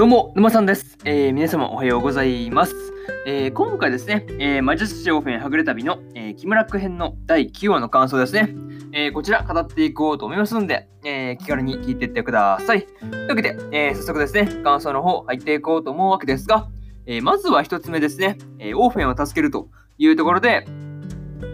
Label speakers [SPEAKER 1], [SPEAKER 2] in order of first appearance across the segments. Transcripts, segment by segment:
[SPEAKER 1] どうも、沼さんです。えー皆様おはようございます。えー今回ですね、えー魔術師オフェンはぐれ旅の、えーキムラック編の第9話の感想ですね。えーこちら語っていこうと思いますので、えー気軽に聞いていってください。というわけで、えー早速ですね、感想の方入っていこうと思うわけですが、えーまずは一つ目ですね、えーオーフェンを助けるというところで、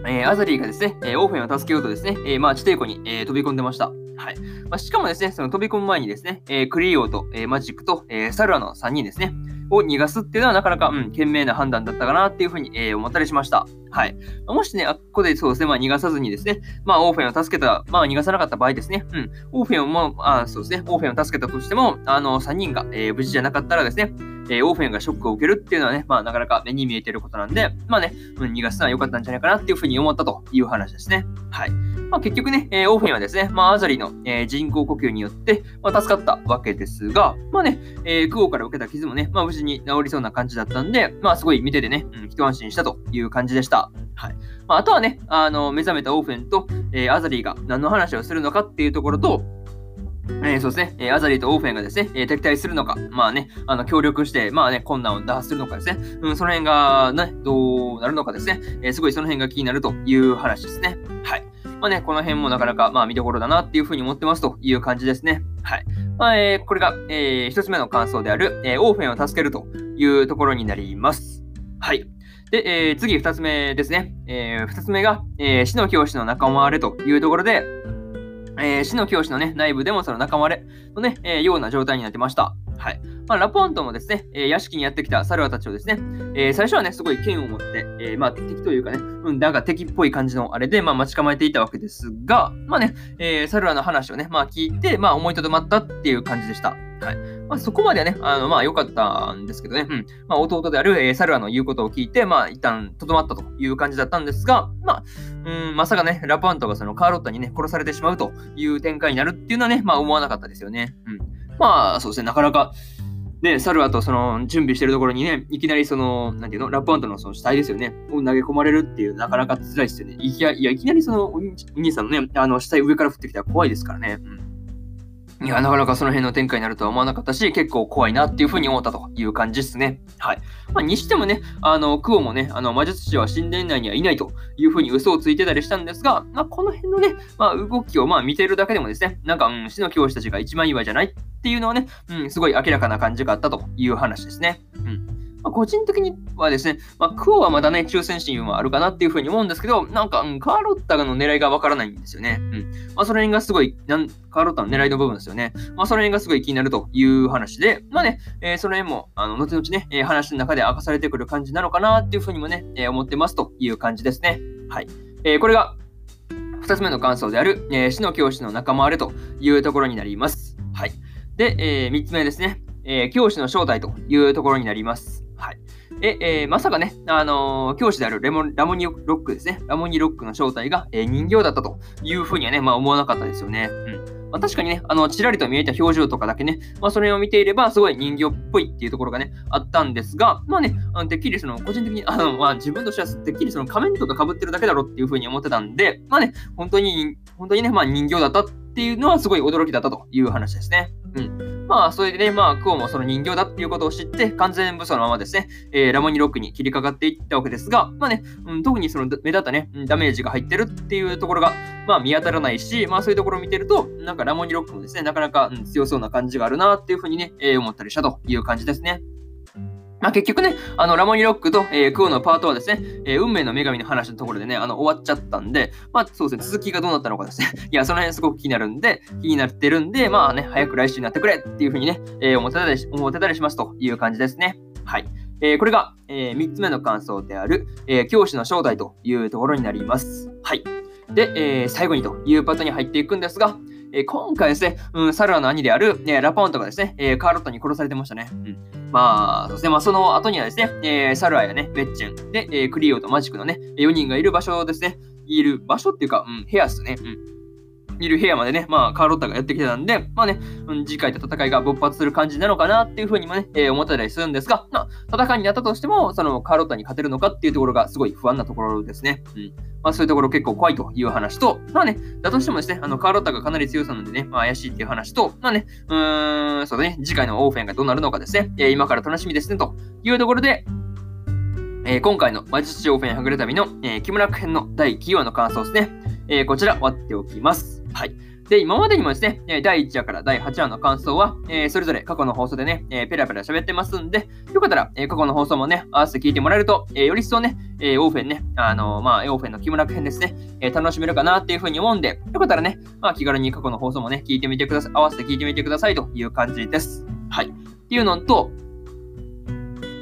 [SPEAKER 1] えーアザリーがですね、えーオーフェンを助けようとですね、えーまあ、地底湖に、えー飛び込んでました。はい。まあ、しかもですね、その飛び込む前にですね、えークリオと、えーマジックと、えーサルアの3人ですね、を逃がすっていうのはなかなか、うん、賢明な判断だったかなっていうふうに、えー思ったりしました。はい。もしね、あここでそうですね、まあ逃がさずにですね、まあオーフェンを助けた、まあ逃がさなかった場合ですね、うん、オーフェンをも、あそうですね、オーフェンを助けたとしても、あの、3人が、えー無事じゃなかったらですね、えーオーフェンがショックを受けるっていうのはね、まあなかなか目に見えてることなんで、まあね、うん、逃がすのは良かったんじゃないかなっていうふうに思ったという話ですね。はい。まあ結局ね、えーオーフェンはですね、まあアザリの、えー人工呼吸によって、まあ助かったわけですが、まあね、えークオから受けた傷もね、まあ無事に治りそうな感じだったんで、まあすごい見ててね、うん、一安心したという感じでした。はい。まああとはね、あの、目覚めたオーフェンと、えーアザリーが何の話をするのかっていうところと、えーそうですね、えーアザリーとオーフェンがですね、えー敵対するのか、まあね、あの、協力して、まあね、困難を打破するのかですね、うん、その辺がね、どうなるのかですね、えーすごいその辺が気になるという話ですね。はい。まあね、この辺もなかなか、まあ見どころだなっていうふうに思ってますという感じですね。はい。まあ、えーこれが、えー一つ目の感想である、えーオーフェンを助けるというところになります。はい。で、えー次二つ目ですね。えー二つ目が、えー死の教師の仲間割れというところで、えー死の教師のね、内部でもその仲間割れのね、えーような状態になってました。はい。まあ、ラポントもですね、えー屋敷にやってきたサルアたちをですね、えー最初はね、すごい剣を持って、えーまあ、敵というかね、うん、なんか敵っぽい感じのあれで、まあ、待ち構えていたわけですが、まあね、えーサルアの話をね、まあ、聞いて、まあ、思いとどまったっていう感じでした。はい。まあ、そこまではね、あの、まあ、良かったんですけどね、うん。まあ、弟である、えーサルアの言うことを聞いて、まあ、一旦とどまったという感じだったんですが、まあ、うん、まさかね、ラパントがそのカーロッタにね、殺されてしまうという展開になるっていうのはね、まあ、思わなかったですよね。うん。まあ、そうですね、なかなか、ね、サルアとその準備してるところにね、いきなりその、なんていうの、ラップアントのその死体ですよね、を投げ込まれるっていう、なかなか辛いですよね。いや、いやいきなりそのお兄お兄さんのね、あの死体上から降ってきたら怖いですからね。うんいや、なかなかその辺の展開になるとは思わなかったし、結構怖いなっていうふうに思ったという感じですね。はい。まあ、にしてもね、あの、クオもね、あの、魔術師は神殿内にはいないというふうに嘘をついてたりしたんですが、まあ、この辺のね、まあ、動きをまあ見てるだけでもですね、なんか、うん、死の教師たちが一枚岩じゃないっていうのはね、うん、すごい明らかな感じがあったという話ですね。うん。まあ、個人的にはですね、まあ、クオはまだね、忠誠心はあるかなっていうふうに思うんですけど、なんか、うん、カーロッタの狙いがわからないんですよね。うん。まあ、その辺がすごい、なんカーロッタの狙いの部分ですよね。まあ、その辺がすごい気になるという話で、まあね、えーその辺も、あの、後々ね、えー話の中で明かされてくる感じなのかなっていうふうにもね、えー思ってますという感じですね。はい。えーこれが、二つ目の感想である、えー死の教師の仲間割れというところになります。で、えー三つ目ですね、えー教師の正体というところになります。はい。え、えーまさかね、あのー教師であるレモラモニロックですね。ラモニロックの正体が、えー人形だったというふうにはね、まあ思わなかったですよね。うん。まあ、確かにね、あの、ちらりと見えた表情とかだけね、まあ、それを見ていれば、すごい人形っぽいっていうところがね、あったんですが、まあね、あのてっきりその、個人的に、あの、まあ、自分としては、てっきりその仮面とか被ってるだけだろうっていうふうに思ってたんで、まあね、本当に、本当にね、まあ、人形だったっていうのはすごい驚きだったという話ですね。うん。まあ、それでね、まあ、クオもその人形だっていうことを知って、完全武装のままですね、えーラモニロックに切りかかっていったわけですが、まあね、うん、特にその目立ったね、ダメージが入ってるっていうところが、まあ見当たらないし、まあそういうところを見てると、なんかラモニロックもですね、なかなか、うん強そうな感じがあるなっていうふうにね、えー思ったりしたという感じですね。まあ結局ね、あの、ラモニロックと、えークオのパートはですね、えー運命の女神の話のところでね、あの、終わっちゃったんで、まあそうですね、続きがどうなったのかですね。いや、その辺すごく気になるんで、気になってるんで、まあね、早く来週になってくれっていうふうにね、えー思ってたり、思ってたりしますという感じですね。はい。えーこれが、え3つ目の感想である、えー教師の正体というところになります。はい。で、えー最後にというパートに入っていくんですが、えー今回ですね、うん、サルアの兄である、ね、ラパントがですね、えーカーロットに殺されてましたね。うん。まあ、そして、まあ、その後にはですね、えーサルアやね、ベッチェン、で、えークリオとマジックのね、4人がいる場所ですね、いる場所っていうか、うん、部屋ですね。うん。いる部屋までね、まあ、カーロッタがやってきてたんで、まあね、うん、次回と戦いが勃発する感じなのかなっていうふうにもね、えー、思ったりするんですが、まあ、戦いになったとしても、そのカーロッタに勝てるのかっていうところがすごい不安なところですね。うん。まあ、そういうところ結構怖いという話と、まあね、だとしてもですね、あの、カーロッタがかなり強さなのでね、まあ、怪しいっていう話と、まあね、うーん、そうだね、次回のオーフェンがどうなるのかですね、えー、今から楽しみですね、というところで、えー、今回の魔術師オーフェンはぐれ旅の、えー、木村編の第9話の感想ですね、えー、こちら割っておきます。はい。で、今までにもですね、第1話から第8話の感想は、えー、それぞれ過去の放送でね、えー、ペラペラ喋ってますんで、よかったら、えー、過去の放送もね、合わせて聞いてもらえると、えー、より一層ね、え、オーフェンね、あの、まあ、オーフェンの木村編ですね、え、楽しめるかなっていうふうに思うんで、よかったらね、まあ、気軽に過去の放送もね、聞いてみてください、合わせて聞いてみてくださいという感じです。はい。っていうのと、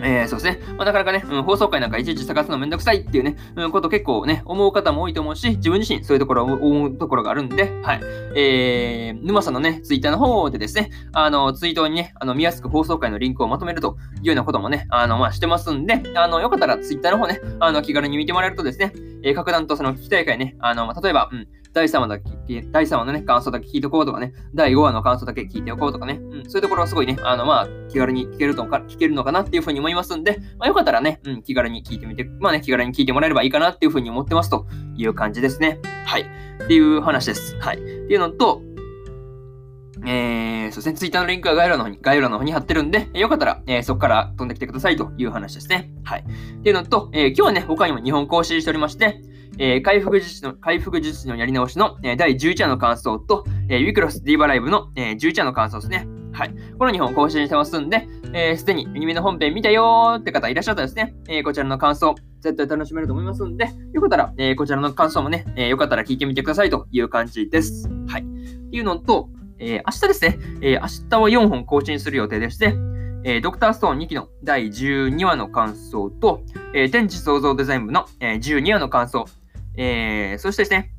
[SPEAKER 1] えー、そうですね。まあ、なかなかね、うん、放送回なんかいちいち探すのめんどくさいっていうね、うん、こと結構ね、思う方も多いと思うし、自分自身そういうところを思うところがあるんで、はい。えー、沼さんのね、ツイッターの方でですね、あの、ツイートにね、あの、見やすく放送回のリンクをまとめるというようなこともね、あの、まあ、してますんで、あの、よかったらツイッターの方ね、あの、気軽に見てもらえるとですね、えー、格段とその聞きたい回ね、あの、まあ、例えば、うん、第3話だけ、第3話のね、感想だけ聞いておこうとかね、第5話の感想だけ聞いておこうとかね、うん、そういうところはすごいね、あの、まあ、気軽に聞けるとか、聞けるのかなっていうふうに思いますんで、まあ、よかったらね、うん、気軽に聞いてみて、まあね、気軽に聞いてもらえればいいかなっていうふうに思ってますという感じですね。はい。っていう話です。はい。っていうのと、えー、そうですね、ツイッターのリンクは概要欄の方に、概要欄の方に貼ってるんで、よかったら、えー、そこから飛んできてくださいという話ですね。はい。っていうのと、えー、今日はね、他にも日本更新しておりまして、えー、回復術の、回復術のやり直しの、えー、第11話の感想と、えー、ウィクロスディーバライブの、えー、11話の感想ですね。はい。この2本更新してますんで、えー、すでにアニメの本編見たよーって方いらっしゃったらですね、えー、こちらの感想、絶対楽しめると思いますんで、よかったら、えー、こちらの感想もね、えー、よかったら聞いてみてくださいという感じです。はい。っていうのと、えー、明日ですね、えー、明日は4本更新する予定でして、えー、ドクターストーン2期の第12話の感想と、えー、天地創造デザイン部の、えー、12話の感想、えー、そしてですね、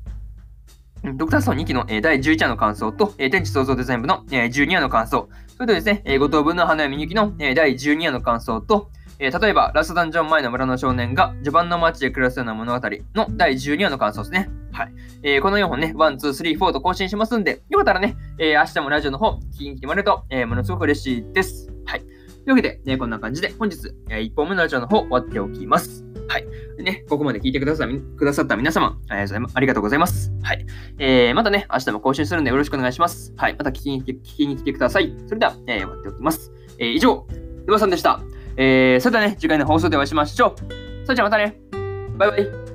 [SPEAKER 1] ドクターストーン2期の、え、第11話の感想と、え、天地創造デザイン部の、え、12話の感想、それとですね、え、五等分の花嫁2期の、え、第12話の感想と、え、例えば、ラストダンジョン前の村の少年が序盤の街で暮らすような物語の第12話の感想ですね。はい。えー、この4本ね、1、2、3、4と更新しますんで、よかったらね、えー、明日もラジオの方、聞きに来てもらえると、えー、ものすごく嬉しいです。はい。というわけで、ね、こんな感じで、本日、えー、1本目のラジオの方、終わっておきます。はい。ね、ここまで聞いてくださくださった皆様、ありがとうございます。はい。えー、またね、明日も更新するんでよろしくお願いします。はい。また聞きに聞きに来てください。それでは、えー、終わっておきます。えー、以上、沼さんでした。えー、それではね、次回の放送でお会いしましょう。それじゃあまたね。バイバイ。